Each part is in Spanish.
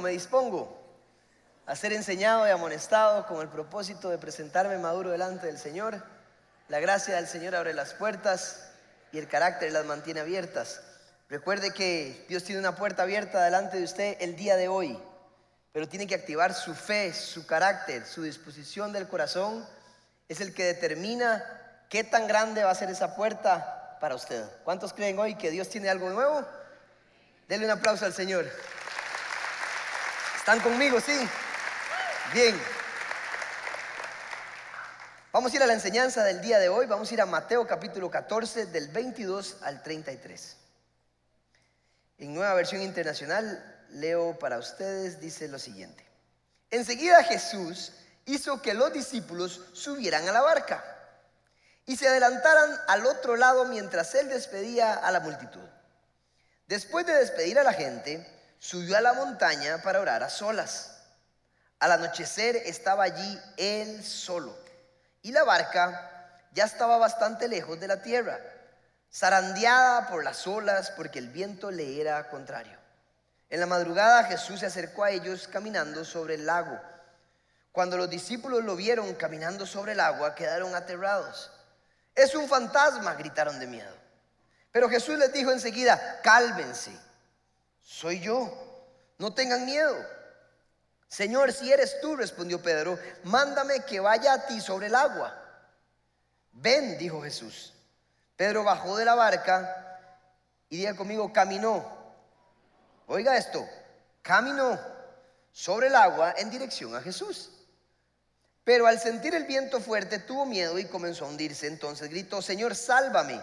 me dispongo a ser enseñado y amonestado con el propósito de presentarme maduro delante del Señor. La gracia del Señor abre las puertas y el carácter las mantiene abiertas. Recuerde que Dios tiene una puerta abierta delante de usted el día de hoy, pero tiene que activar su fe, su carácter, su disposición del corazón. Es el que determina qué tan grande va a ser esa puerta para usted. ¿Cuántos creen hoy que Dios tiene algo nuevo? Denle un aplauso al Señor. ¿Están conmigo? Sí. Bien. Vamos a ir a la enseñanza del día de hoy. Vamos a ir a Mateo capítulo 14 del 22 al 33. En nueva versión internacional leo para ustedes, dice lo siguiente. Enseguida Jesús hizo que los discípulos subieran a la barca y se adelantaran al otro lado mientras él despedía a la multitud. Después de despedir a la gente, subió a la montaña para orar a solas. Al anochecer estaba allí él solo y la barca ya estaba bastante lejos de la tierra, zarandeada por las olas porque el viento le era contrario. En la madrugada Jesús se acercó a ellos caminando sobre el lago. Cuando los discípulos lo vieron caminando sobre el agua, quedaron aterrados. Es un fantasma, gritaron de miedo. Pero Jesús les dijo enseguida, cálmense soy yo, no tengan miedo. Señor, si eres tú, respondió Pedro, mándame que vaya a ti sobre el agua. Ven, dijo Jesús. Pedro bajó de la barca y diga conmigo, caminó. Oiga esto, caminó sobre el agua en dirección a Jesús. Pero al sentir el viento fuerte tuvo miedo y comenzó a hundirse. Entonces gritó, Señor, sálvame.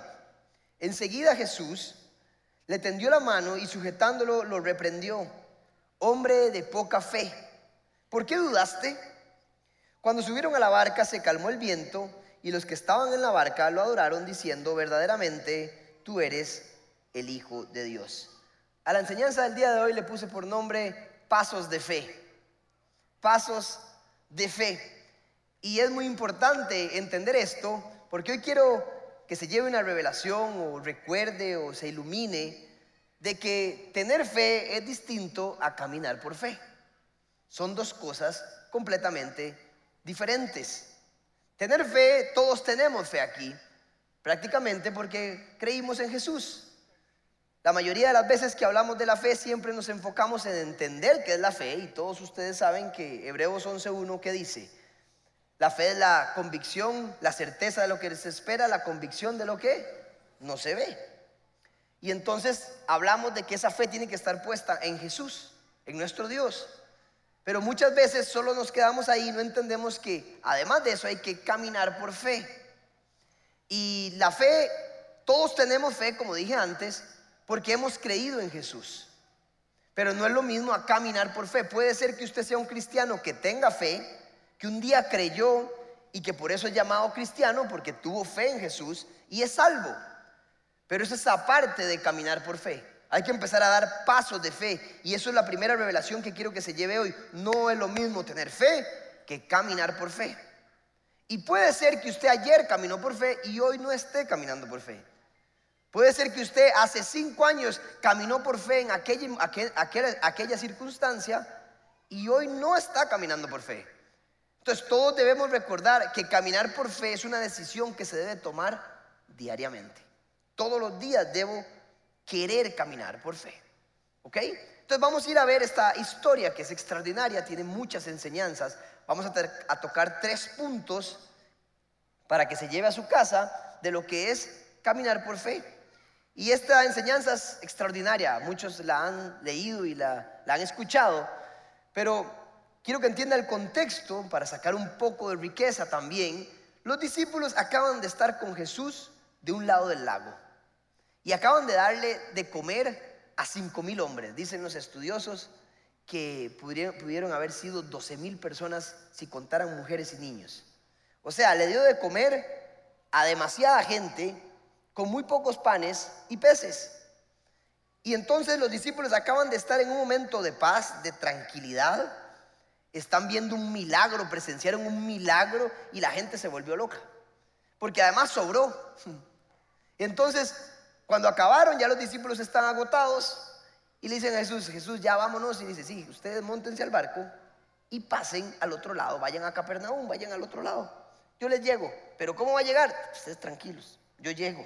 Enseguida Jesús le tendió la mano y sujetándolo lo reprendió. Hombre de poca fe, ¿por qué dudaste? Cuando subieron a la barca se calmó el viento y los que estaban en la barca lo adoraron diciendo, verdaderamente tú eres el Hijo de Dios. A la enseñanza del día de hoy le puse por nombre pasos de fe. Pasos de fe. Y es muy importante entender esto porque hoy quiero que se lleve una revelación o recuerde o se ilumine de que tener fe es distinto a caminar por fe. Son dos cosas completamente diferentes. Tener fe, todos tenemos fe aquí, prácticamente porque creímos en Jesús. La mayoría de las veces que hablamos de la fe siempre nos enfocamos en entender qué es la fe y todos ustedes saben que Hebreos 11.1 que dice, la fe es la convicción, la certeza de lo que se espera, la convicción de lo que no se ve. Y entonces hablamos de que esa fe tiene que estar puesta en Jesús, en nuestro Dios. Pero muchas veces solo nos quedamos ahí y no entendemos que además de eso hay que caminar por fe. Y la fe, todos tenemos fe, como dije antes, porque hemos creído en Jesús. Pero no es lo mismo a caminar por fe. Puede ser que usted sea un cristiano que tenga fe, que un día creyó y que por eso es llamado cristiano, porque tuvo fe en Jesús y es salvo. Pero eso es aparte de caminar por fe. Hay que empezar a dar pasos de fe. Y eso es la primera revelación que quiero que se lleve hoy. No es lo mismo tener fe que caminar por fe. Y puede ser que usted ayer caminó por fe y hoy no esté caminando por fe. Puede ser que usted hace cinco años caminó por fe en aquella circunstancia y hoy no está caminando por fe. Entonces todos debemos recordar que caminar por fe es una decisión que se debe tomar diariamente. Todos los días debo querer caminar por fe. ¿Ok? Entonces vamos a ir a ver esta historia que es extraordinaria, tiene muchas enseñanzas. Vamos a, tocar tres puntos para que se lleve a su casa de lo que es caminar por fe. Y esta enseñanza es extraordinaria, muchos la han leído y la, la han escuchado, pero quiero que entienda el contexto para sacar un poco de riqueza también. Los discípulos acaban de estar con Jesús de un lado del lago y acaban de darle de comer a cinco mil hombres. Dicen los estudiosos que pudieron, pudieron haber sido 12 mil personas si contaran mujeres y niños. O sea, le dio de comer a demasiada gente con muy pocos panes y peces. Y entonces los discípulos acaban de estar en un momento de paz, de tranquilidad, están viendo un milagro, presenciaron un milagro y la gente se volvió loca. Porque además sobró. Entonces, cuando acabaron, ya los discípulos estaban agotados Y le dicen a Jesús, Jesús, ya vámonos. Y dice, sí, ustedes montense al barco y pasen al otro lado, vayan a Capernaum, vayan al otro lado. Yo les llego, pero ¿cómo va a llegar? Ustedes tranquilos, yo llego.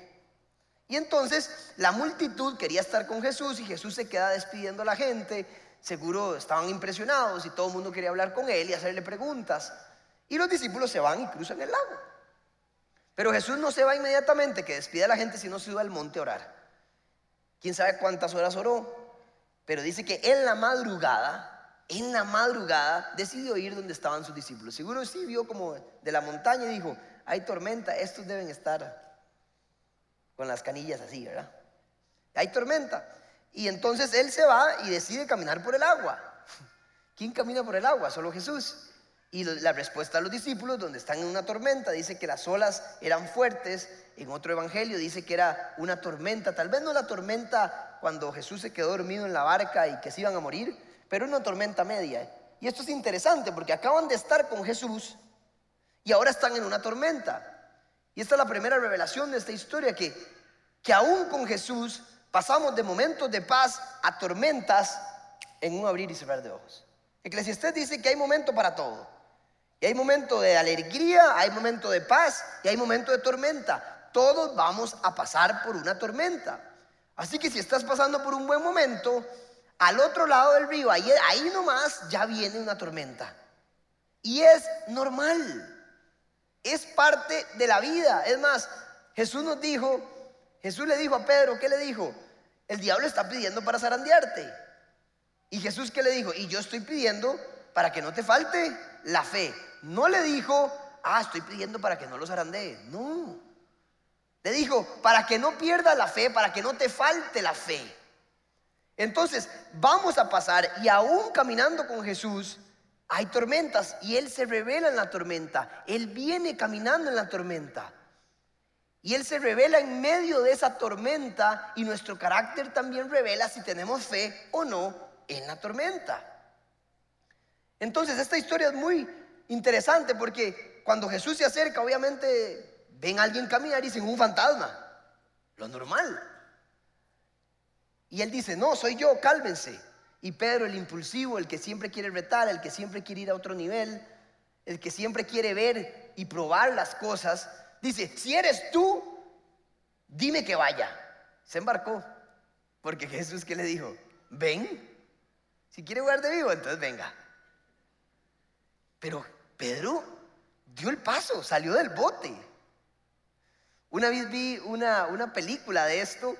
Y entonces la multitud quería estar con Jesús y Jesús se queda despidiendo a la gente. Seguro estaban impresionados y todo el mundo quería hablar con él y hacerle preguntas. Y los discípulos se van y cruzan el lago. Pero Jesús no se va inmediatamente, que despide a la gente, sino se va al monte a orar. Quién sabe cuántas horas oró, pero dice que en la madrugada en la madrugada decidió ir donde estaban sus discípulos. Seguro sí vio como de la montaña y dijo, hay tormenta, estos deben estar con las canillas así, ¿verdad? Hay tormenta. Y entonces él se va y decide caminar por el agua. ¿Quién camina por el agua? Solo Jesús. Y la respuesta a los discípulos, donde están en una tormenta, dice que las olas eran fuertes. En otro evangelio dice que era una tormenta, tal vez no la tormenta cuando Jesús se quedó dormido en la barca y que se iban a morir, pero una tormenta media. Y esto es interesante porque acaban de estar con Jesús y ahora están en una tormenta. Y esta es la primera revelación de esta historia, que, que aún con Jesús pasamos de momentos de paz a tormentas en un abrir y cerrar de ojos. Eclesiastés dice que hay momento para todo. Y hay momento de alegría, hay momento de paz y hay momento de tormenta. Todos vamos a pasar por una tormenta. Así que si estás pasando por un buen momento, al otro lado del río, ahí, ahí nomás ya viene una tormenta. Y es normal. Es parte de la vida. Es más, Jesús nos dijo, Jesús le dijo a Pedro, ¿qué le dijo? El diablo está pidiendo para zarandearte. Y Jesús qué le dijo? Y yo estoy pidiendo para que no te falte la fe. No le dijo, ah, estoy pidiendo para que no los zarandee. No. Le dijo, para que no pierda la fe, para que no te falte la fe. Entonces, vamos a pasar y aún caminando con Jesús, hay tormentas y Él se revela en la tormenta. Él viene caminando en la tormenta. Y Él se revela en medio de esa tormenta y nuestro carácter también revela si tenemos fe o no en la tormenta. Entonces, esta historia es muy interesante porque cuando Jesús se acerca, obviamente ven a alguien caminar y dicen un fantasma. Lo normal. Y él dice, no, soy yo, cálmense. Y Pedro, el impulsivo, el que siempre quiere retar, el que siempre quiere ir a otro nivel, el que siempre quiere ver y probar las cosas, dice, si eres tú, dime que vaya. Se embarcó. Porque Jesús que le dijo, ven. Si quiere de vivo, entonces venga. Pero Pedro dio el paso, salió del bote. Una vez vi una, una película de esto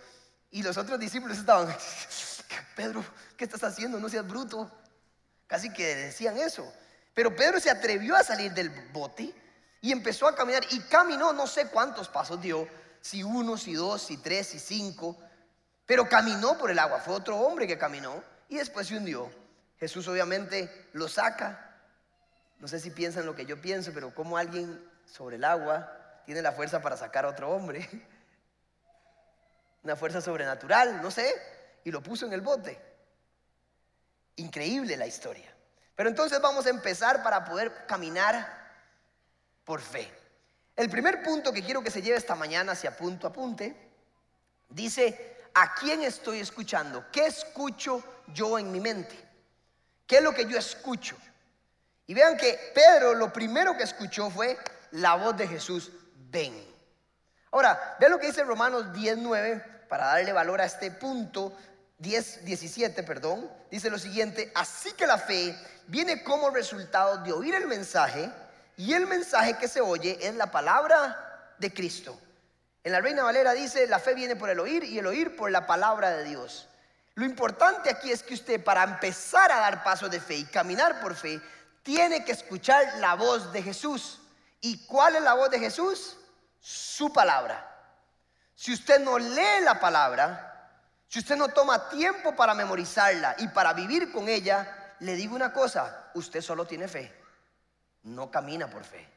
y los otros discípulos estaban, Pedro, ¿qué estás haciendo? No seas bruto. Casi que decían eso. Pero Pedro se atrevió a salir del bote y empezó a caminar y caminó, no sé cuántos pasos dio, si uno, si dos, si tres, si cinco, pero caminó por el agua. Fue otro hombre que caminó y después se hundió. Jesús obviamente lo saca. No sé si piensan lo que yo pienso, pero como alguien sobre el agua tiene la fuerza para sacar a otro hombre. una fuerza sobrenatural, no sé, y lo puso en el bote. Increíble la historia. Pero entonces vamos a empezar para poder caminar por fe. El primer punto que quiero que se lleve esta mañana hacia punto apunte, dice, ¿a quién estoy escuchando? ¿Qué escucho yo en mi mente? ¿Qué es lo que yo escucho? Y vean que Pedro lo primero que escuchó fue la voz de Jesús, ven. Ahora, vean lo que dice Romanos 10.9 para darle valor a este punto, 10, 17, perdón, dice lo siguiente, así que la fe viene como resultado de oír el mensaje y el mensaje que se oye es la palabra de Cristo. En la Reina Valera dice, la fe viene por el oír y el oír por la palabra de Dios. Lo importante aquí es que usted para empezar a dar pasos de fe y caminar por fe, tiene que escuchar la voz de Jesús. ¿Y cuál es la voz de Jesús? Su palabra. Si usted no lee la palabra, si usted no toma tiempo para memorizarla y para vivir con ella, le digo una cosa, usted solo tiene fe, no camina por fe.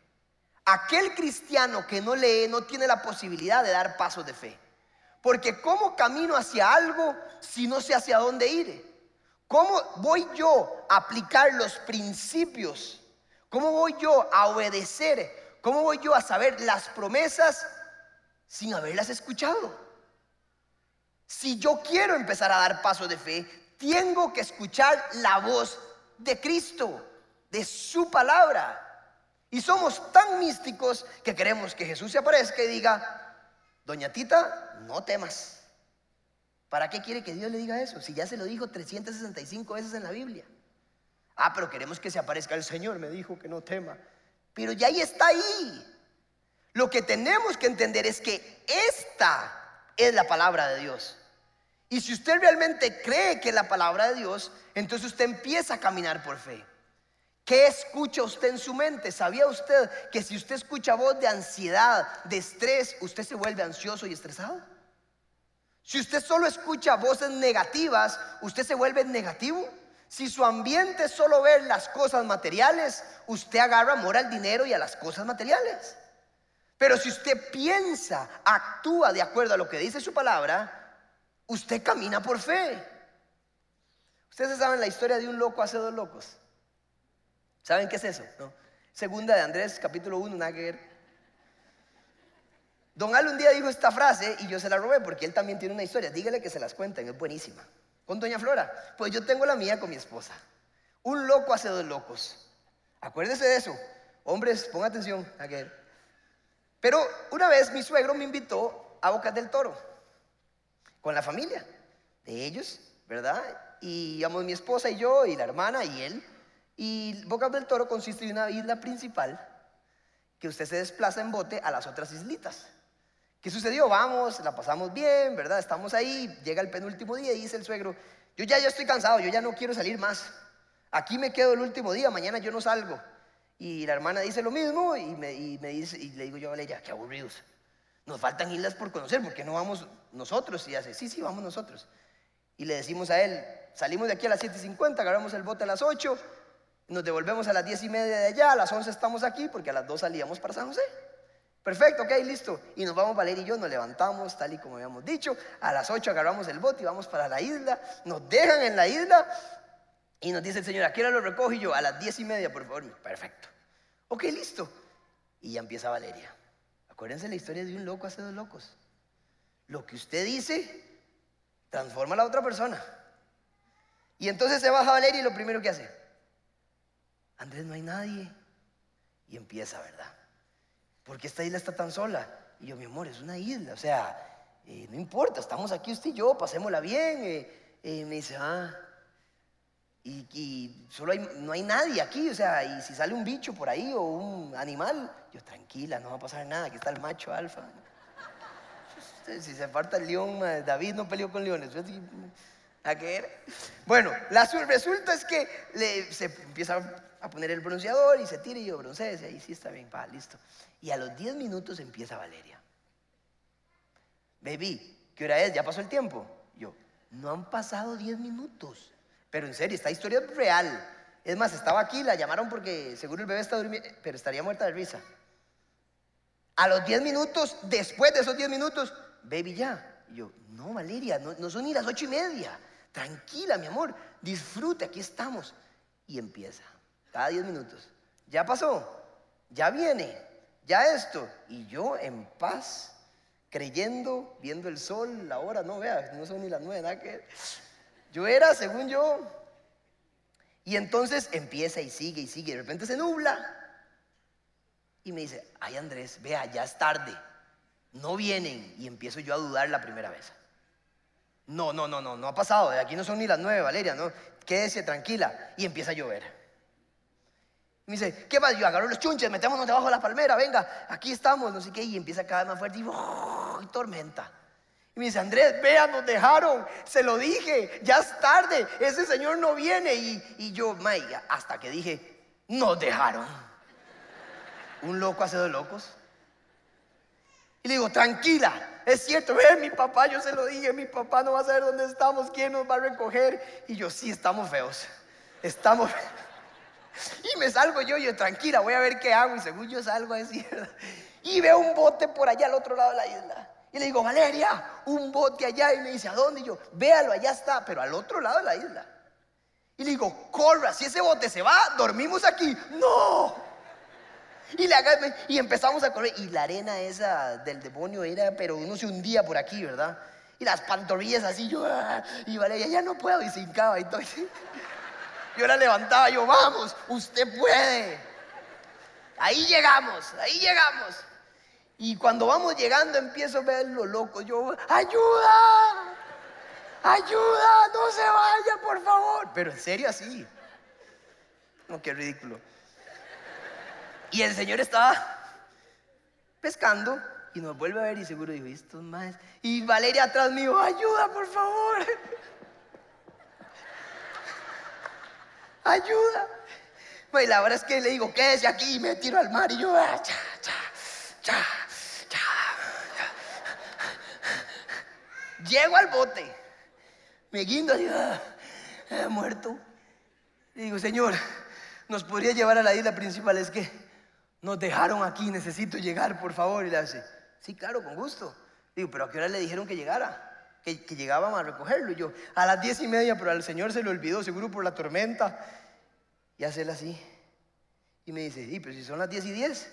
Aquel cristiano que no lee no tiene la posibilidad de dar pasos de fe. Porque ¿cómo camino hacia algo si no sé hacia dónde ir? ¿Cómo voy yo a aplicar los principios? ¿Cómo voy yo a obedecer? ¿Cómo voy yo a saber las promesas sin haberlas escuchado. Si yo quiero empezar a dar pasos de fe, tengo que escuchar la voz de Cristo, de su palabra. Y somos tan místicos que queremos que Jesús se aparezca y diga, doña Tita, no temas. ¿Para qué quiere que Dios le diga eso? Si ya se lo dijo 365 veces en la Biblia. Ah, pero queremos que se aparezca el Señor, me dijo que no tema. Pero ya ahí está ahí. Lo que tenemos que entender es que esta es la palabra de Dios. Y si usted realmente cree que es la palabra de Dios, entonces usted empieza a caminar por fe. ¿Qué escucha usted en su mente? ¿Sabía usted que si usted escucha voz de ansiedad, de estrés, usted se vuelve ansioso y estresado? Si usted solo escucha voces negativas, usted se vuelve negativo. Si su ambiente es solo ver las cosas materiales, usted agarra amor al dinero y a las cosas materiales. Pero si usted piensa, actúa de acuerdo a lo que dice su palabra, usted camina por fe. Ustedes saben la historia de un loco hace dos locos. ¿Saben qué es eso? Segunda de Andrés, capítulo 1, Nagger. Don Al un día dijo esta frase y yo se la robé porque él también tiene una historia. Dígale que se las cuenten, es buenísima. Con Doña Flora, pues yo tengo la mía con mi esposa. Un loco hace dos locos. Acuérdese de eso. Hombres, pongan atención, Nagger. Pero una vez mi suegro me invitó a Bocas del Toro con la familia de ellos, ¿verdad? Y íbamos mi esposa y yo y la hermana y él. Y Bocas del Toro consiste en una isla principal que usted se desplaza en bote a las otras islitas. ¿Qué sucedió? Vamos, la pasamos bien, ¿verdad? Estamos ahí, llega el penúltimo día y dice el suegro, yo ya, ya estoy cansado, yo ya no quiero salir más. Aquí me quedo el último día, mañana yo no salgo. Y la hermana dice lo mismo y, me, dice, y le digo yo a Valeria, qué aburridos. Nos faltan islas por conocer, ¿por qué no vamos nosotros? Y hace, sí, sí, vamos nosotros. Y le decimos a él, salimos de aquí a las 7.50, agarramos el bote a las 8, nos devolvemos a las 10 y media de allá, a las 11 estamos aquí, porque a las 2 salíamos para San José. Perfecto, ok, listo. Y nos vamos Valeria y yo, nos levantamos tal y como habíamos dicho. A las 8 agarramos el bote y vamos para la isla. Nos dejan en la isla y nos dice el Señor, ¿a qué hora lo recojo? Y yo, a las diez y media, por favor. Perfecto. Ok, listo. Y ya empieza Valeria. Acuérdense la historia de un loco hace dos locos. Lo que usted dice transforma a la otra persona. Y entonces se baja Valeria y lo primero que hace, Andrés, no hay nadie. Y empieza, ¿verdad? Porque esta isla está tan sola. Y yo, mi amor, es una isla. O sea, eh, no importa, estamos aquí usted y yo, pasémosla bien. Eh, eh, me dice, ah, y, solo hay, no hay nadie aquí, o sea, y si sale un bicho por ahí o un animal, yo tranquila, no va a pasar nada, aquí está el macho alfa. Si se aparta el león, David no peleó con leones. ¿A qué Bueno, la, resulta es que se empieza a poner el bronceador y se tira y yo broncea, y ahí sí está bien, pa, listo. Y a los 10 minutos empieza Valeria. Baby, ¿qué hora es? ¿Ya pasó el tiempo? Yo, no han pasado 10 minutos. Pero en serio, esta historia es real. Es más, estaba aquí, la llamaron porque seguro el bebé está durmiendo, pero estaría muerta de risa. A los 10 minutos, después de esos 10 minutos, baby ya. Y yo, no, Valeria, no, son ni las ocho y media. Tranquila, mi amor, disfrute, aquí estamos. Y empieza, cada 10 minutos. Ya pasó, ya viene, ya esto. Y yo en paz, creyendo, viendo el sol, la hora, no vea, no son ni las nueve, nada que yo era, según yo. Y entonces empieza y sigue y sigue. De repente se nubla. Y me dice, ay Andrés, vea, ya es tarde. No vienen. Y empiezo yo a dudar la primera vez. No, no, no, no, no ha pasado. Aquí no son ni las nueve, Valeria, no. Quédese tranquila. Y empieza a llover. Y me dice, ¿qué pasa? Yo agarro los chunches, metémonos debajo de la palmera, venga, aquí estamos, no sé qué. Y empieza cada vez más fuerte y, y tormenta. Y me dice, Andrés, vea, nos dejaron, se lo dije, ya es tarde, ese señor no viene. Y, yo, may, hasta que dije, nos dejaron. Un loco hace dos locos. Y le digo, tranquila, es cierto, ve, mi papá, yo se lo dije, mi papá no va a saber dónde estamos, quién nos va a recoger. Y yo, sí, estamos feos, estamos feos. Me salgo yo, yo, tranquila, voy a ver qué hago. Y según yo salgo a decir, y veo un bote por allá al otro lado de la isla. Y le digo, Valeria, un bote allá. Y me dice, ¿a dónde? Y yo, véalo, allá está, pero al otro lado de la isla. Y le digo, corra, si ese bote se va, dormimos aquí. No. Y, le y empezamos a correr. Y la arena esa del demonio era, pero uno se hundía por aquí, ¿verdad? Y las pantorrillas así, yo, ah, y Valeria, ya no puedo, y se hincaba y todo. Yo la levantaba, yo, vamos, usted puede. Ahí llegamos, ahí llegamos. Y cuando vamos llegando empiezo a ver lo loco. Yo, ayuda, ayuda, no se vaya, por favor. Pero en serio así. No, qué ridículo. Y el Señor estaba pescando y nos vuelve a ver y seguro dijo, estos más. Y Valeria atrás mío, ayuda, por favor. Ayuda. Y la verdad es que le digo, quédese aquí y me tiro al mar y yo, ah, cha, cha, cha, cha, Llego al bote, me guindo así, ah, ah, muerto. Y digo, Señor, ¿nos podría llevar a la isla principal? Es que nos dejaron aquí, necesito llegar, por favor. Y le hace, sí, claro, con gusto. Digo, pero ¿a qué hora le dijeron que llegara? Que, que llegaban a recogerlo. Y yo, a las diez y media, pero al Señor se le olvidó, seguro por la tormenta. Y hacerla así. Y me dice, y pero si son las diez y diez.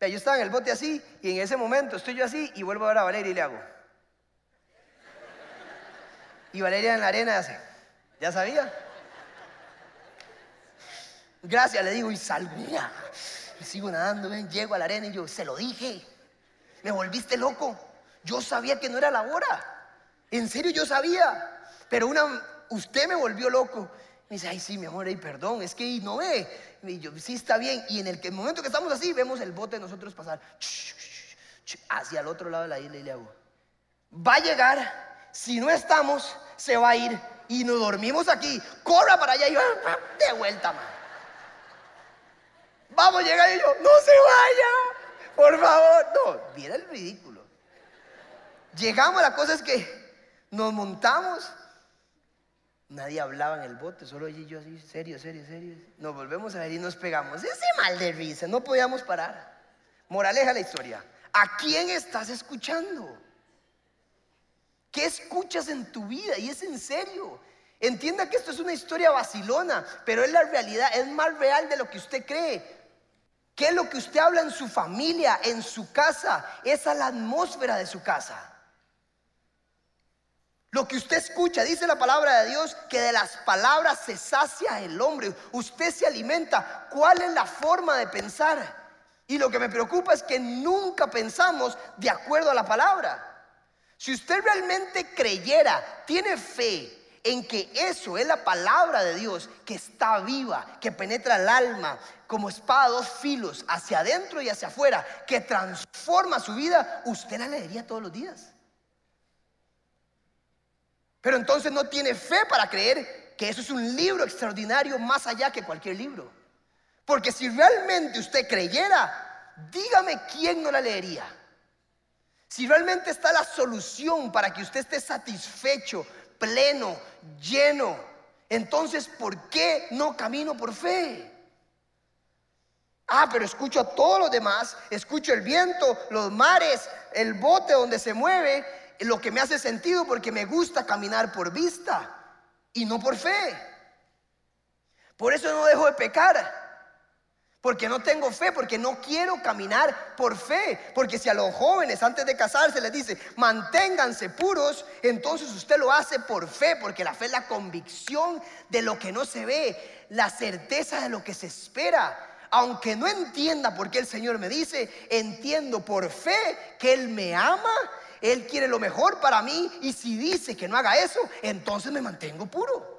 Yo estaba en el bote así, y en ese momento estoy yo así, y vuelvo a ver a Valeria y le hago. Y Valeria en la arena hace, ¿ya sabía? Gracias, le digo, y salgo, sigo nadando, llego a la arena y yo, se lo dije, me volviste loco. Yo sabía que no era la hora. En serio, yo sabía. Pero una, usted me volvió loco. Me dice, ay, sí, mi amor, ay, perdón, es que no ve. Y yo, sí, está bien. Y en el, momento que estamos así, vemos el bote de nosotros pasar hacia el otro lado de la isla y le hago, va a llegar, si no estamos, se va a ir. Y nos dormimos aquí, corra para allá y de vuelta, man. Vamos a llegar y yo, no se vaya, por favor. No, mira el ridículo. Llegamos, la cosa es que nos montamos. Nadie hablaba en el bote, solo ella y yo así, serio, serio, serio. Nos volvemos a ver y nos pegamos. Ese mal de risa, no podíamos parar. Moraleja la historia. ¿A quién estás escuchando? ¿Qué escuchas en tu vida? Y es en serio. Entienda que esto es una historia vacilona, pero es la realidad, es más real de lo que usted cree. ¿Qué es lo que usted habla en su familia, en su casa? Esa es la atmósfera de su casa. Lo que usted escucha, dice la palabra de Dios, que de las palabras se sacia el hombre. Usted se alimenta. ¿Cuál es la forma de pensar? Y lo que me preocupa es que nunca pensamos de acuerdo a la palabra. Si usted realmente creyera, tiene fe en que eso es la palabra de Dios que está viva, que penetra el alma como espada dos filos hacia adentro y hacia afuera, que transforma su vida, usted la leería todos los días. Pero entonces no tiene fe para creer que eso es un libro extraordinario más allá que cualquier libro. Porque si realmente usted creyera, dígame quién no la leería. Si realmente está la solución para que usted esté satisfecho, pleno, lleno. Entonces, ¿por qué no camino por fe? Ah, pero escucho a todos los demás, escucho el viento, los mares, el bote donde se mueve, lo que me hace sentido porque me gusta caminar por vista y no por fe. Por eso no dejo de pecar. Porque no tengo fe, porque no quiero caminar por fe. Porque si a los jóvenes antes de casarse les dice, manténganse puros, entonces usted lo hace por fe, porque la fe es la convicción de lo que no se ve, la certeza de lo que se espera. Aunque no entienda por qué el Señor me dice, entiendo por fe que Él me ama, Él quiere lo mejor para mí y si dice que no haga eso, entonces me mantengo puro.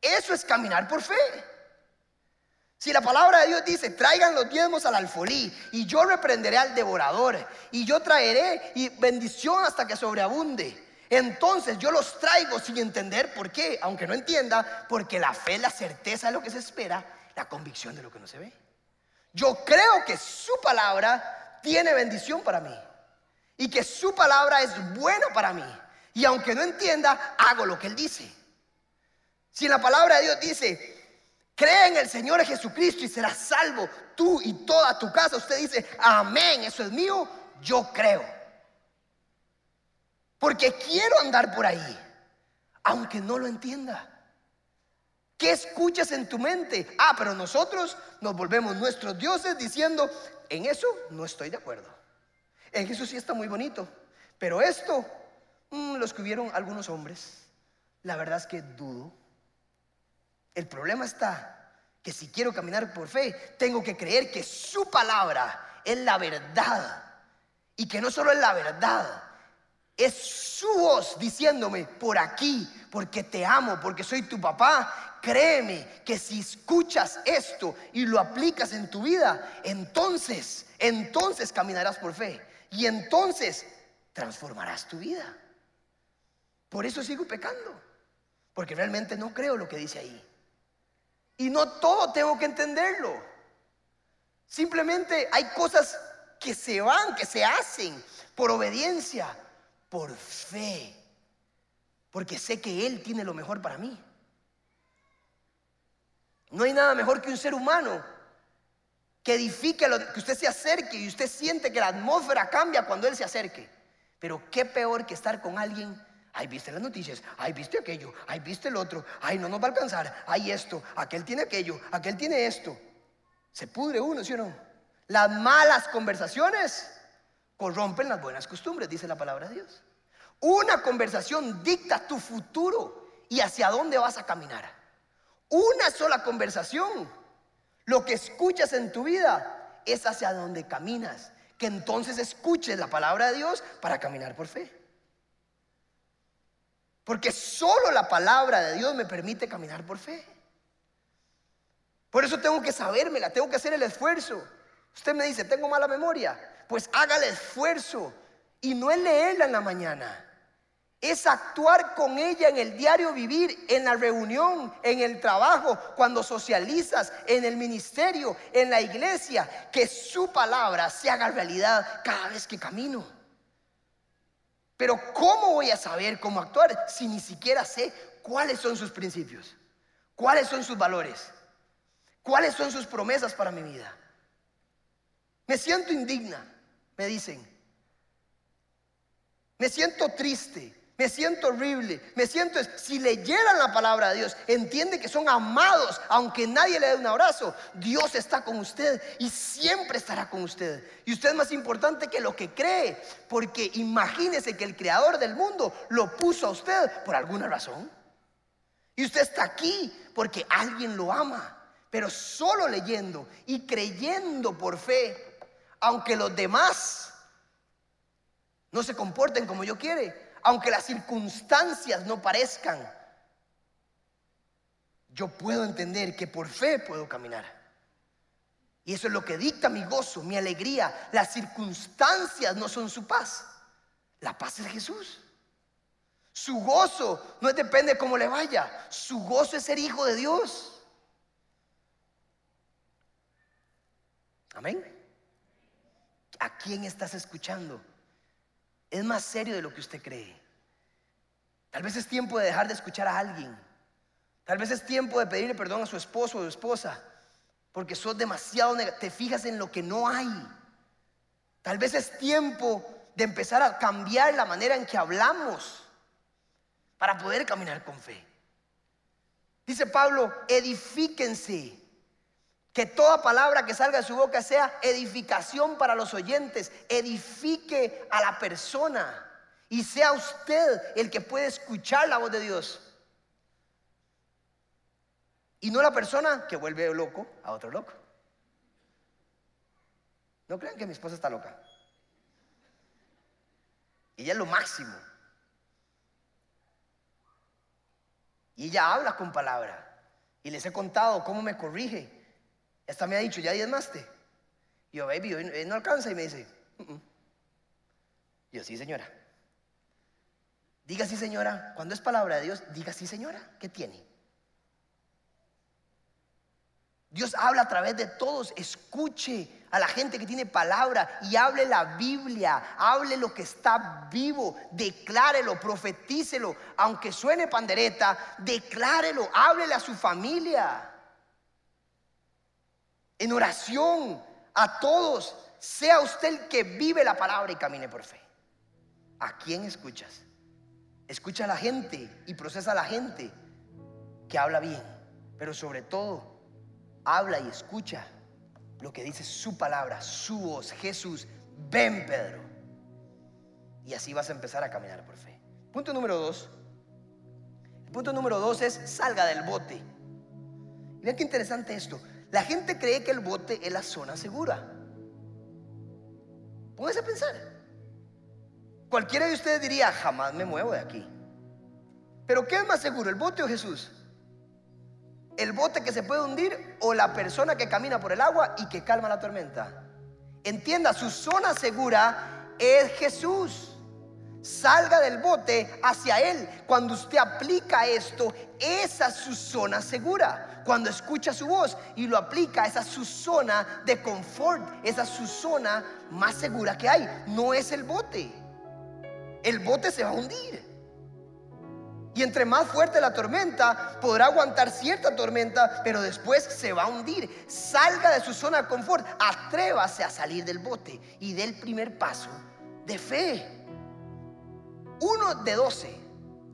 Eso es caminar por fe. Si la palabra de Dios dice, traigan los diezmos al alfolí y yo reprenderé al devorador y yo traeré y bendición hasta que sobreabunde. Entonces yo los traigo sin entender por qué, aunque no entienda, porque la fe la certeza de lo que se espera, la convicción de lo que no se ve. Yo creo que su palabra tiene bendición para mí y que su palabra es buena para mí. Y aunque no entienda, hago lo que él dice. Si la palabra de Dios dice, Cree en el Señor Jesucristo y serás salvo tú y toda tu casa. Usted dice, amén, eso es mío, yo creo. Porque quiero andar por ahí, aunque no lo entienda. ¿Qué escuchas en tu mente? Ah, pero nosotros nos volvemos nuestros dioses diciendo, en eso no estoy de acuerdo. En eso sí está muy bonito, Pero esto mm, lo escribieron algunos hombres. La verdad es que dudo. El problema está que si quiero caminar por fe, tengo que creer que su palabra es la verdad. Y que no solo es la verdad, es su voz diciéndome por aquí, porque te amo, porque soy tu papá. Créeme que si escuchas esto y lo aplicas en tu vida, entonces, entonces caminarás por fe. Y entonces transformarás tu vida. Por eso sigo pecando, porque realmente no creo lo que dice ahí. Y no todo tengo que entenderlo. Simplemente hay cosas que se van, que se hacen por obediencia, por fe. Porque sé que Él tiene lo mejor para mí. No hay nada mejor que un ser humano que edifique, que usted se acerque y usted siente que la atmósfera cambia cuando Él se acerque. Pero qué peor que estar con alguien Ay, viste las noticias, ay, viste aquello, ay, viste el otro, ay, no nos va a alcanzar, ay, esto, aquel tiene aquello, aquel tiene esto. Se pudre uno, ¿sí o no? Las malas conversaciones corrompen las buenas costumbres, dice la palabra de Dios. Una conversación dicta tu futuro y hacia dónde vas a caminar. Una sola conversación, lo que escuchas en tu vida es hacia dónde caminas. Que entonces escuches la palabra de Dios para caminar por fe. Porque solo la palabra de Dios me permite caminar por fe. Por eso tengo que sabérmela, tengo que hacer el esfuerzo. Usted me dice, tengo mala memoria. Pues haga el esfuerzo. Y no es leerla en la mañana. Es actuar con ella en el diario vivir, en la reunión, en el trabajo, cuando socializas, en el ministerio, en la iglesia. Que su palabra se haga realidad cada vez que camino. Pero ¿cómo voy a saber cómo actuar si ni siquiera sé cuáles son sus principios? ¿Cuáles son sus valores? ¿Cuáles son sus promesas para mi vida? Me siento indigna, me dicen. Me siento triste. Me siento horrible, me siento... Si leyeran la palabra de Dios, entiende que son amados, aunque nadie le dé un abrazo. Dios está con usted y siempre estará con usted. Y usted es más importante que lo que cree, porque imagínese que el creador del mundo lo puso a usted por alguna razón. Y usted está aquí porque alguien lo ama, pero solo leyendo y creyendo por fe, aunque los demás no se comporten como yo quiere, aunque las circunstancias no parezcan, yo puedo entender que por fe puedo caminar. Y eso es lo que dicta mi gozo, mi alegría. Las circunstancias no son su paz. La paz es Jesús. Su gozo no depende de cómo le vaya. Su gozo es ser hijo de Dios. Amén. ¿A quién estás escuchando? Es más serio de lo que usted cree. Tal vez es tiempo de dejar de escuchar a alguien. Tal vez es tiempo de pedirle perdón a su esposo o su esposa, porque sos demasiado te fijas en lo que no hay. Tal vez es tiempo de empezar a cambiar la manera en que hablamos para poder caminar con fe. Dice Pablo, edifíquense que toda palabra que salga de su boca sea edificación para los oyentes, edifique a la persona y sea usted el que puede escuchar la voz de Dios. Y no la persona que vuelve loco a otro loco. No crean que mi esposa está loca. Ella es lo máximo. Y ella habla con palabra. Y les he contado cómo me corrige esta me ha dicho, ¿ya diezmaste? Y yo, baby, hoy no alcanza. Y me dice, yo, sí, señora. Diga sí, señora. Cuando es palabra de Dios, diga sí, señora. ¿Qué tiene? Dios habla a través de todos. Escuche a la gente que tiene palabra y hable la Biblia. Hable lo que está vivo. Declárelo, profetícelo. Aunque suene pandereta, declárelo. Háblele a su familia en oración a todos, sea usted el que vive la palabra y camine por fe. ¿A quién escuchas? Escucha a la gente y procesa a la gente que habla bien, pero sobre todo habla y escucha lo que dice su palabra, su voz. Jesús, ven Pedro. Y así vas a empezar a caminar por fe. Punto número dos. El punto número dos es salga del bote. Vean qué interesante esto. La gente cree que el bote es la zona segura. Póngase a pensar. Cualquiera de ustedes diría, jamás me muevo de aquí. Pero ¿qué es más seguro, el bote o Jesús? ¿El bote que se puede hundir o la persona que camina por el agua y que calma la tormenta? Entienda, su zona segura es Jesús. Salga del bote hacia Él. Cuando usted aplica esto, esa es su zona segura. Cuando escucha su voz y lo aplica, esa es su zona de confort. Esa es su zona más segura que hay. No es el bote. El bote se va a hundir. Y entre más fuerte la tormenta, podrá aguantar cierta tormenta, pero después se va a hundir. Salga de su zona de confort, atrévase a salir del bote y dé el primer paso de fe uno de doce,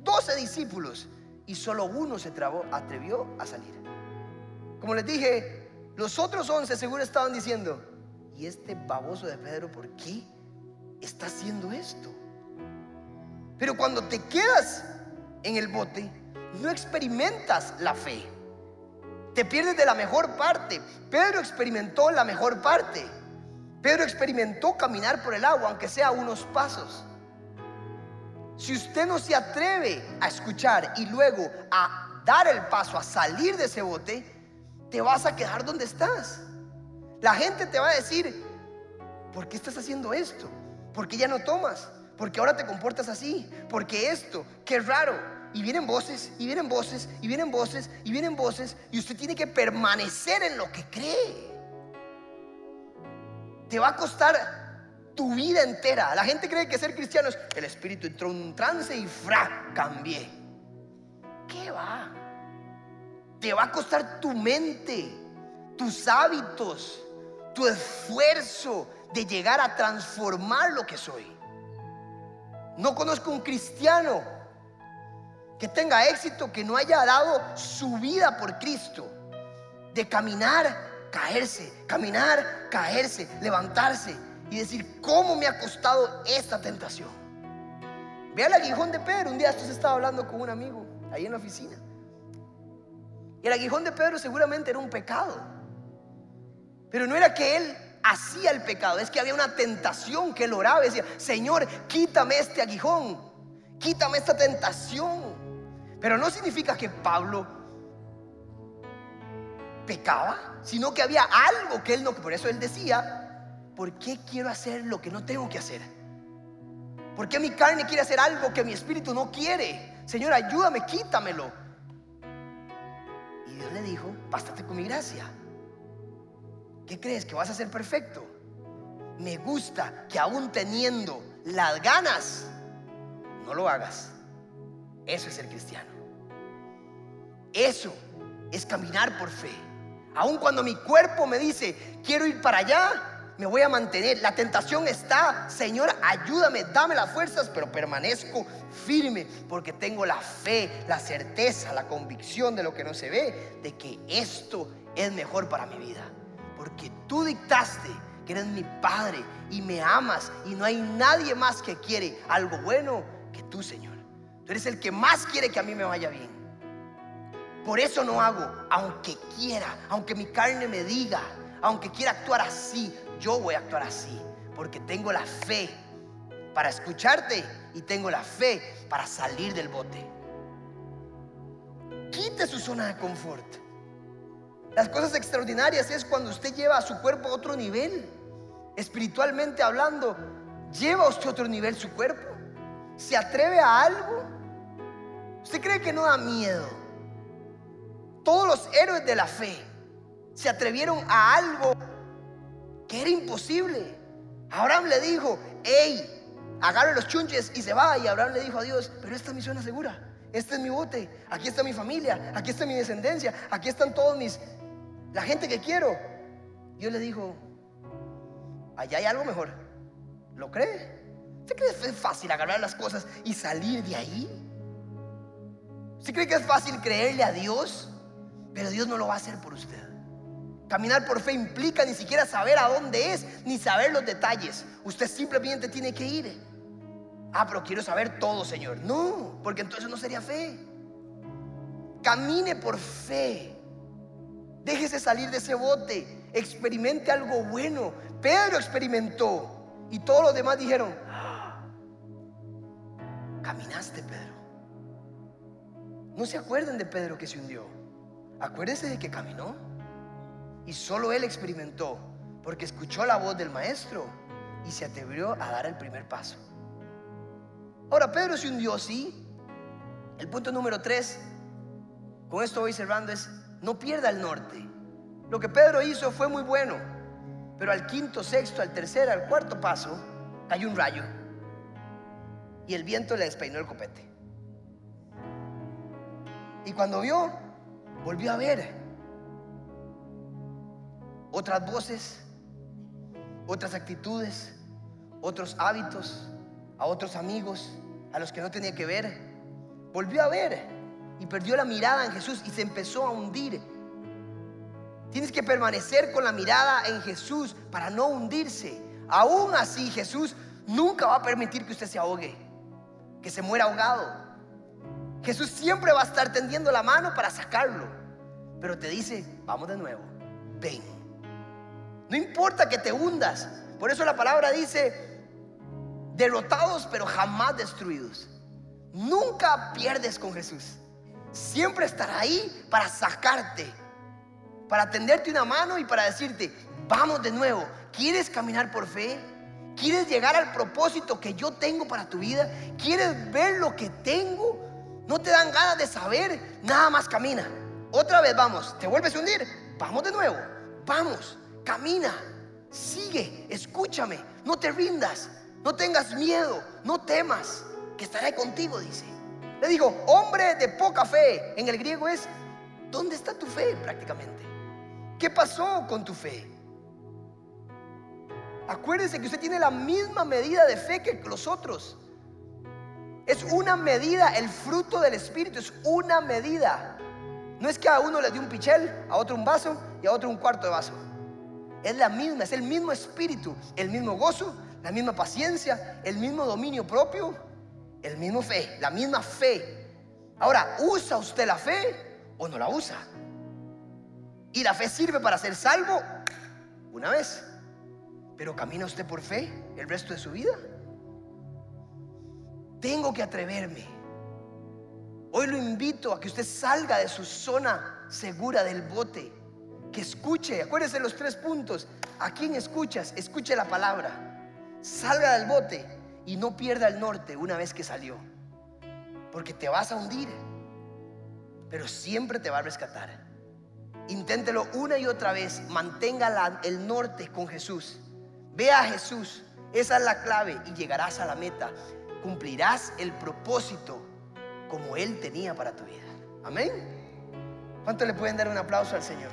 doce discípulos, y solo uno se atrevió a salir. Como les dije, los otros once seguro estaban diciendo, ¿y este baboso de Pedro por qué está haciendo esto? Pero cuando te quedas en el bote, no experimentas la fe. Te pierdes de la mejor parte. Pedro experimentó la mejor parte. Pedro experimentó caminar por el agua, aunque sea unos pasos. Si usted no se atreve a escuchar y luego a dar el paso, a salir de ese bote, te vas a quedar donde estás. La gente te va a decir, ¿por qué estás haciendo esto? ¿Por qué ya no tomas? ¿Por qué ahora te comportas así? ¿Por qué esto? Qué raro. Y vienen voces, y vienen voces, y vienen voces, y vienen voces, y usted tiene que permanecer en lo que cree. Te va a costar tu vida entera. La gente cree que ser cristiano es el espíritu entró en un trance y fra, cambié. ¿Qué va? Te va a costar tu mente, tus hábitos, tu esfuerzo de llegar a transformar lo que soy. No conozco un cristiano que tenga éxito, que no haya dado su vida por Cristo, de caminar, caerse, caminar, caerse, levantarse, y decir, ¿cómo me ha costado esta tentación? Ve al aguijón de Pedro. Un día esto se estaba hablando con un amigo ahí en la oficina. Y el aguijón de Pedro seguramente era un pecado. Pero no era que él hacía el pecado, es que había una tentación que él oraba y decía, Señor, quítame este aguijón, quítame esta tentación. Pero no significa que Pablo pecaba, sino que había algo que él no, por eso él decía, ¿por qué quiero hacer lo que no tengo que hacer? ¿Por qué mi carne quiere hacer algo que mi espíritu no quiere? Señor, ayúdame, quítamelo. Y Dios le dijo, bástate con mi gracia. ¿Qué crees? ¿Que vas a ser perfecto? Me gusta que aún teniendo las ganas, no lo hagas. Eso es ser cristiano. Eso es caminar por fe. Aun cuando mi cuerpo me dice, quiero ir para allá, me voy a mantener. La tentación está, Señor, ayúdame, dame las fuerzas, pero permanezco firme porque tengo la fe, la certeza, la convicción de lo que no se ve, de que esto es mejor para mi vida. Porque tú dictaste que eres mi Padre y me amas y no hay nadie más que quiere algo bueno que tú, Señor. Tú eres el que más quiere que a mí me vaya bien. Por eso no hago, aunque quiera, aunque mi carne me diga, aunque quiera actuar así, yo voy a actuar así, porque tengo la fe para escucharte y tengo la fe para salir del bote. Quite su zona de confort. Las cosas extraordinarias es cuando usted lleva a su cuerpo a otro nivel, espiritualmente hablando, lleva a usted a otro nivel su cuerpo. ¿Se atreve a algo? ¿Usted cree que no da miedo? Todos los héroes de la fe se atrevieron a algo que era imposible. Abraham le dijo, hey, agarre los chunches y se va. Y Abraham le dijo a Dios, pero esta es mi zona segura. Este es mi bote. Aquí está mi familia. Aquí está mi descendencia. Aquí están todos mis... La gente que quiero. Dios le dijo, allá hay algo mejor. ¿Lo cree? ¿Usted cree que es fácil agarrar las cosas y salir de ahí? ¿Usted cree que es fácil creerle a Dios? Pero Dios no lo va a hacer por usted. Caminar por fe implica ni siquiera saber a dónde es, ni saber los detalles. Usted simplemente tiene que ir. ah, pero quiero saber todo, Señor. No, porque entonces no sería fe. Camine por fe. Déjese salir de ese bote. Experimente algo bueno. Pedro experimentó. Y todos los demás dijeron, ah, caminaste, Pedro. No se acuerden de Pedro que se hundió. Acuérdense de que caminó. Y solo él experimentó, porque escuchó la voz del maestro y se atrevió a dar el primer paso. Ahora, Pedro se hundió, sí. El punto número tres, con esto voy cerrando, es no pierda el norte. Lo que Pedro hizo fue muy bueno, pero al quinto, sexto, al tercer, al cuarto paso, cayó un rayo y el viento le despeinó el copete. Y cuando vio, volvió a ver otras voces, otras actitudes, otros hábitos, a otros amigos, a los que no tenía que ver. Volvió a ver y perdió la mirada en Jesús y se empezó a hundir. Tienes que permanecer con la mirada en Jesús para no hundirse. Aún así Jesús nunca va a permitir que usted se ahogue, que se muera ahogado. Jesús siempre va a estar tendiendo la mano para sacarlo. Pero te dice, vamos de nuevo, ven. No importa que te hundas. Por eso la palabra dice, derrotados pero jamás destruidos. Nunca pierdes con Jesús. Siempre estará ahí para sacarte, para tenderte una mano y para decirte, vamos de nuevo. ¿Quieres caminar por fe? ¿Quieres llegar al propósito que yo tengo para tu vida? ¿Quieres ver lo que tengo? ¿No te dan ganas de saber? Nada más camina. Otra vez vamos. ¿Te vuelves a hundir? Vamos de nuevo. Vamos. Camina. Sigue. Escúchame. No te rindas. No tengas miedo. No temas. Que estaré contigo, dice. Le digo, hombre de poca fe. En el griego es, ¿dónde está tu fe prácticamente? ¿Qué pasó con tu fe? Acuérdese que usted tiene la misma medida de fe que los otros. Es una medida, el fruto del Espíritu es una medida. No es que a uno le dé un pichel, a otro un vaso y a otro un cuarto de vaso. Es la misma, es el mismo espíritu, el mismo gozo, la misma paciencia, el mismo dominio propio, el mismo fe, la misma fe. Ahora, ¿usa usted la fe o no la usa? Y la fe sirve para ser salvo una vez. Pero camina usted por fe el resto de su vida. Tengo que atreverme. Hoy lo invito a que usted salga de su zona segura del bote. Que escuche, acuérdese los tres puntos. ¿A quién escuchas? Escuche la palabra. Salga del bote y no pierda el norte una vez que salió. Porque te vas a hundir. Pero siempre te va a rescatar. Inténtelo una y otra vez. Mantenga el norte con Jesús. Ve a Jesús. Esa es la clave y llegarás a la meta cumplirás el propósito como Él tenía para tu vida. Amén. ¿Cuánto le pueden dar un aplauso al Señor?